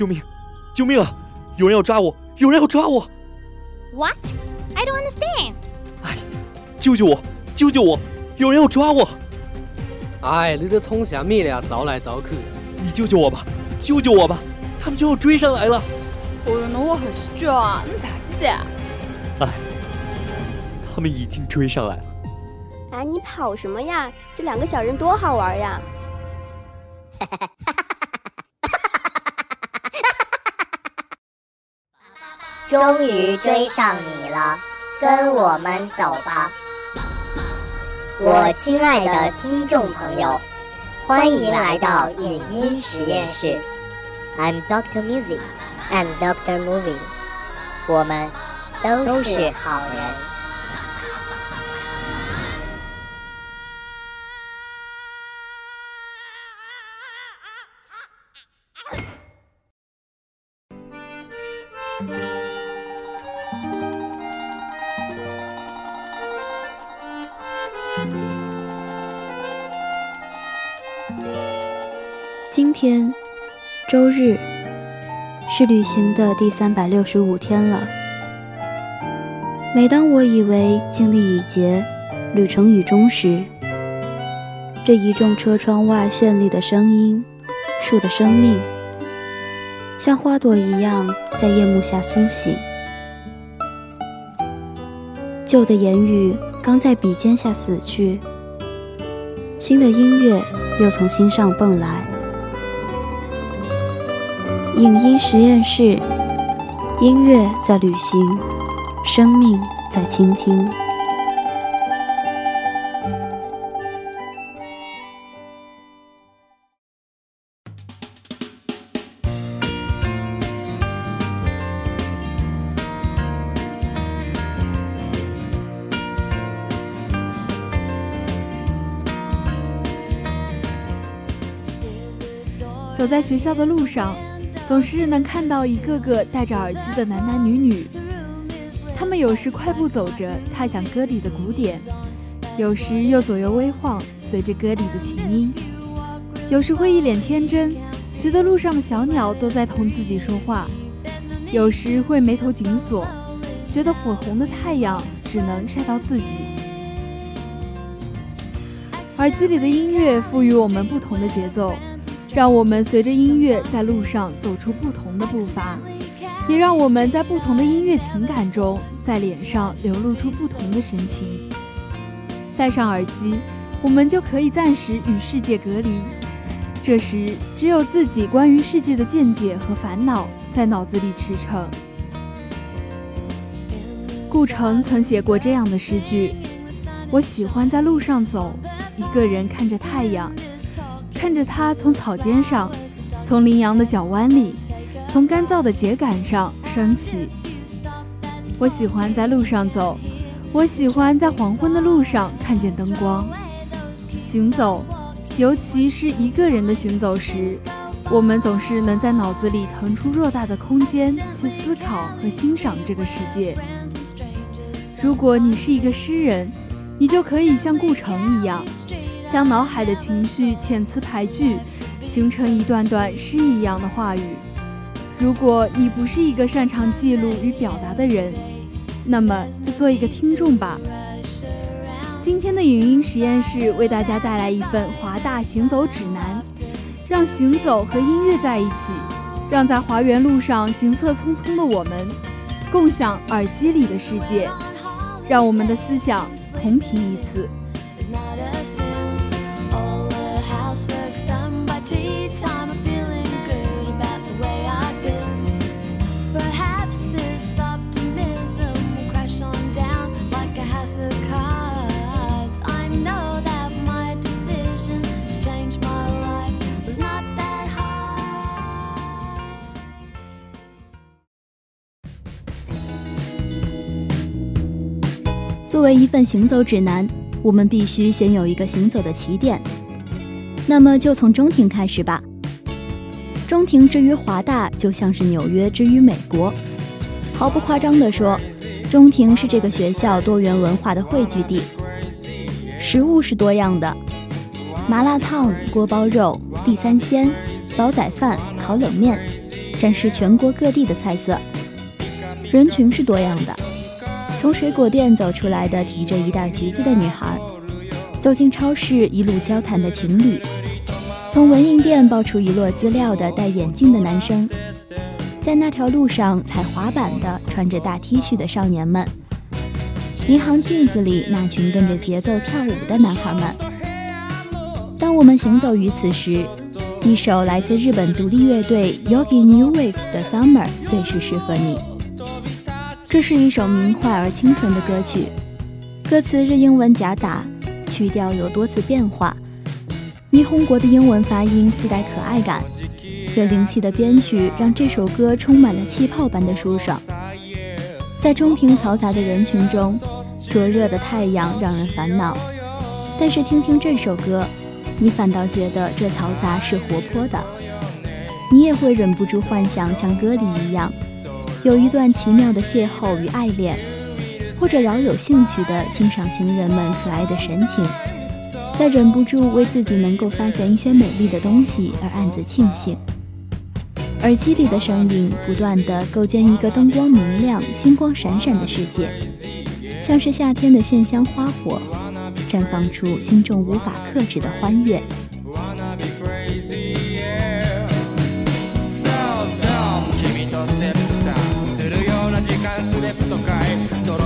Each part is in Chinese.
救命！救命啊！有人要抓我！有人要抓我！What? I don't understand. 哎，救救我！救救我！有人要抓我！哎，你这冲啥米了？找来找去。你救救我吧！救救我吧！他们就要追上来了。哦哟，那我还是啊，你咋子的？哎，他们已经追上来了。哎，你跑什么呀？这两个小人多好玩呀！哈哈哈哈哈！终于追上你了，跟我们走吧，我亲爱的听众朋友，欢迎来到影音实验室。I'm Doctor Music，I'm Doctor Movie，我们都是好人。今天，周日，是旅行的第三百六十五天了。每当我以为经历已竭，旅程已终时，这一众车窗外绚丽的声音，树的生命，像花朵一样在夜幕下苏醒。旧的言语刚在笔尖下死去，新的音乐又从心上蹦来。影音实验室，音乐在旅行，生命在倾听。走在学校的路上。总是能看到一个个戴着耳机的男男女女，他们有时快步走着踏响歌里的鼓点，有时又左右微晃随着歌里的琴音，有时会一脸天真，觉得路上的小鸟都在同自己说话，有时会眉头紧锁，觉得火红的太阳只能晒到自己。耳机里的音乐赋予我们不同的节奏。让我们随着音乐在路上走出不同的步伐，也让我们在不同的音乐情感中，在脸上流露出不同的神情。戴上耳机，我们就可以暂时与世界隔离。这时，只有自己关于世界的见解和烦恼在脑子里驰骋。顾城曾写过这样的诗句：“我喜欢在路上走，一个人看着太阳。”看着它从草尖上，从羚羊的脚弯里，从干燥的秸秆上升起。我喜欢在路上走，我喜欢在黄昏的路上看见灯光。行走，尤其是一个人的行走时，我们总是能在脑子里腾出偌大的空间去思考和欣赏这个世界。如果你是一个诗人，你就可以像顾城一样。将脑海的情绪遣词排句，形成一段段诗一样的话语。如果你不是一个擅长记录与表达的人，那么就做一个听众吧。今天的影音实验室为大家带来一份华大行走指南，让行走和音乐在一起，让在华园路上行色匆匆的我们，共享耳机里的世界，让我们的思想同频一次。作为一份行走指南，我们必须先有一个行走的起点。那么就从中庭开始吧。中庭之于华大，就像是纽约之于美国。毫不夸张地说，中庭是这个学校多元文化的汇聚地。食物是多样的，麻辣烫、锅包肉、地三鲜、煲仔饭、烤冷面，展示全国各地的菜色。人群是多样的，从水果店走出来的提着一袋橘子的女孩，走进超市一路交谈的情侣，从文印店抱出一摞资料的戴眼镜的男生，在那条路上踩滑板的穿着大 T 恤的少年们，银行镜子里那群跟着节奏跳舞的男孩们。当我们行走于此时，一首来自日本独立乐队 Yogi New Waves 的《Summer》最是适合你。这是一首明快而清纯的歌曲，歌词日英文夹杂，曲调有多次变化。霓虹国的英文发音自带可爱感，有灵气的编曲让这首歌充满了气泡般的舒爽。在中庭嘈杂的人群中，灼热的太阳让人烦恼，但是听听这首歌。你反倒觉得这嘈杂是活泼的，你也会忍不住幻想像歌里一样，有一段奇妙的邂逅与爱恋，或者饶有兴趣地欣赏行人们可爱的神情，再忍不住为自己能够发现一些美丽的东西而暗自庆幸。耳机里的声音不断地构建一个灯光明亮、星光闪闪的世界，像是夏天的线香花火。绽放出心中无法克制的欢悦。スレッドかい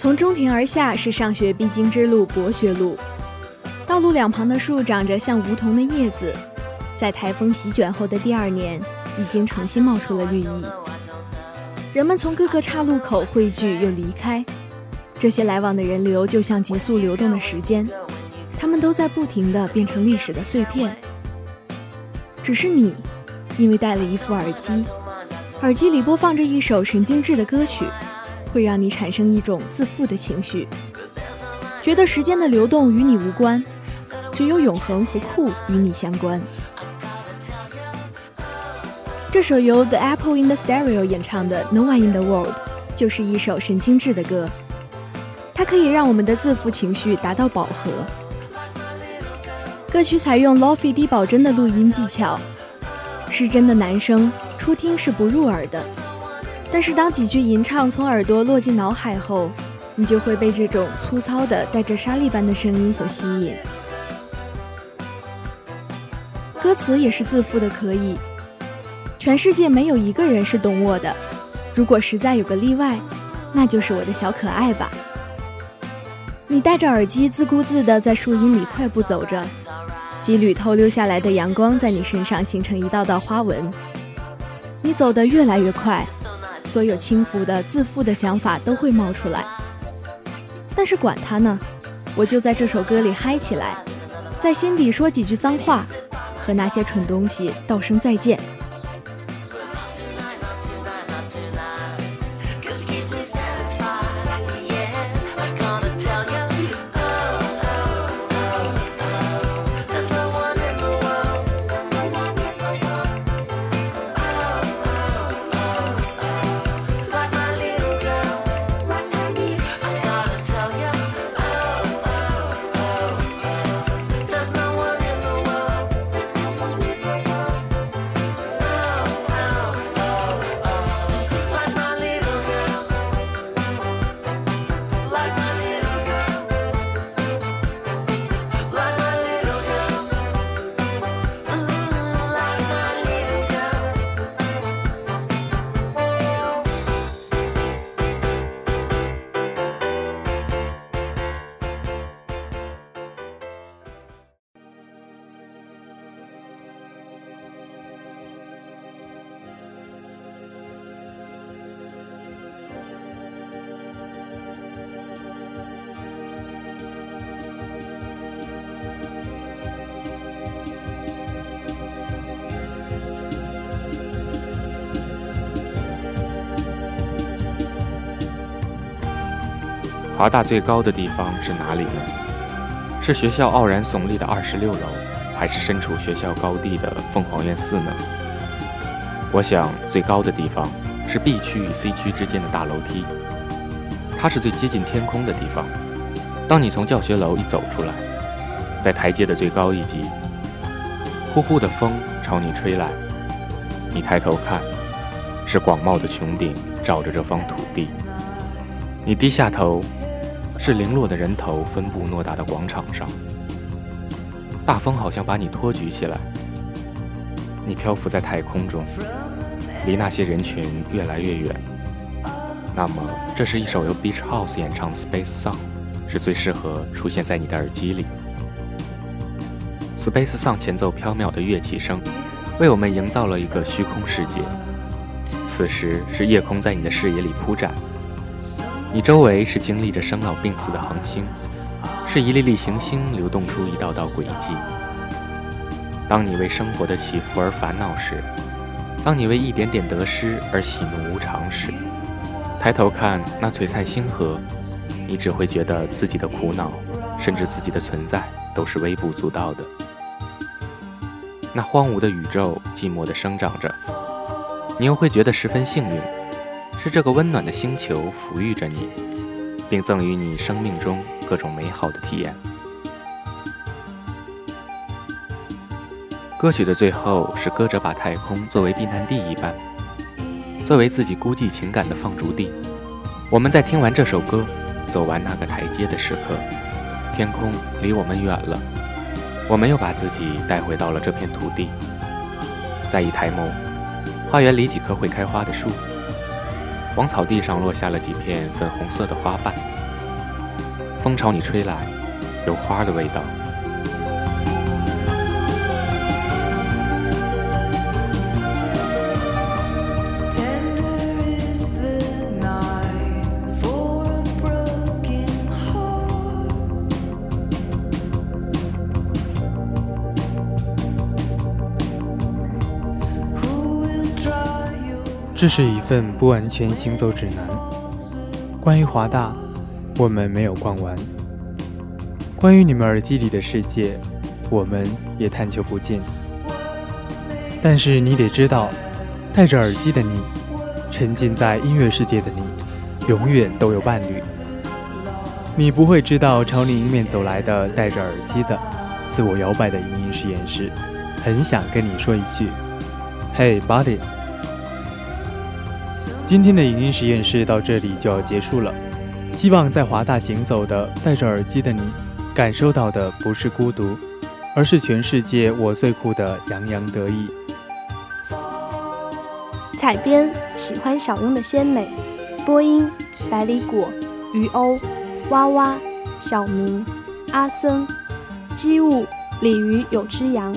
从中庭而下是上学必经之路——博学路。道路两旁的树长着像梧桐的叶子，在台风席卷后的第二年，已经重新冒出了绿意。人们从各个岔路口汇聚又离开，这些来往的人流就像急速流动的时间，他们都在不停地变成历史的碎片。只是你，因为戴了一副耳机，耳机里播放着一首神经质的歌曲。会让你产生一种自负的情绪，觉得时间的流动与你无关，只有永恒和酷与你相关。这首由 The Apple in the Stereo 演唱的《No One in the World》就是一首神经质的歌，它可以让我们的自负情绪达到饱和。歌曲采用 Lofi 低保真的录音技巧，失真的男声初听是不入耳的。但是当几句吟唱从耳朵落进脑海后，你就会被这种粗糙的、带着沙粒般的声音所吸引。歌词也是自负的，可以。全世界没有一个人是懂我的，如果实在有个例外，那就是我的小可爱吧。你戴着耳机，自顾自地在树荫里快步走着，几缕透溜下来的阳光在你身上形成一道道花纹。你走得越来越快。所有轻浮的、自负的想法都会冒出来，但是管他呢，我就在这首歌里嗨起来，在心底说几句脏话，和那些蠢东西道声再见。华大最高的地方是哪里呢？是学校傲然耸立的二十六楼，还是身处学校高地的凤凰院寺呢？我想最高的地方是 B 区与 C 区之间的大楼梯，它是最接近天空的地方。当你从教学楼一走出来，在台阶的最高一级，呼呼的风朝你吹来，你抬头看，是广袤的穹顶罩着这方土地。你低下头，是零落的人头分布偌大的广场上，大风好像把你托举起来，你漂浮在太空中，离那些人群越来越远。那么，这是一首由 Beach House 演唱 Space Song。是最适合出现在你的耳机里。Space Song 前奏飘渺的乐器声，为我们营造了一个虚空世界。此时是夜空在你的视野里铺展，你周围是经历着生老病死的恒星，是一粒粒行星流动出一道道轨迹。当你为生活的起伏而烦恼时，当你为一点点得失而喜怒无常时，抬头看那璀璨星河。你只会觉得自己的苦恼，甚至自己的存在都是微不足道的。那荒芜的宇宙寂寞地生长着，你又会觉得十分幸运，是这个温暖的星球抚育着你，并赠予你生命中各种美好的体验。歌曲的最后是歌者把太空作为避难地一般，作为自己孤寂情感的放逐地。我们在听完这首歌。走完那个台阶的时刻，天空离我们远了，我们又把自己带回到了这片土地。再一抬眸，花园里几棵会开花的树，黄草地上落下了几片粉红色的花瓣。风朝你吹来，有花的味道。这是一份不完全行走指南。关于华大，我们没有逛完；关于你们耳机里的世界，我们也探求不尽。但是你得知道，戴着耳机的你，沉浸在音乐世界的你，永远都有伴侣。你不会知道朝你迎面走来的戴着耳机的、自我摇摆的影音实验室，很想跟你说一句：“Hey, buddy。”今天的影音实验室到这里就要结束了，希望在华大行走的戴着耳机的你，感受到的不是孤独，而是全世界我最酷的洋洋得意。采编喜欢小庸的鲜美，播音百里果、鱼欧、哇哇、小明、阿森、机务、鲤鱼有只羊。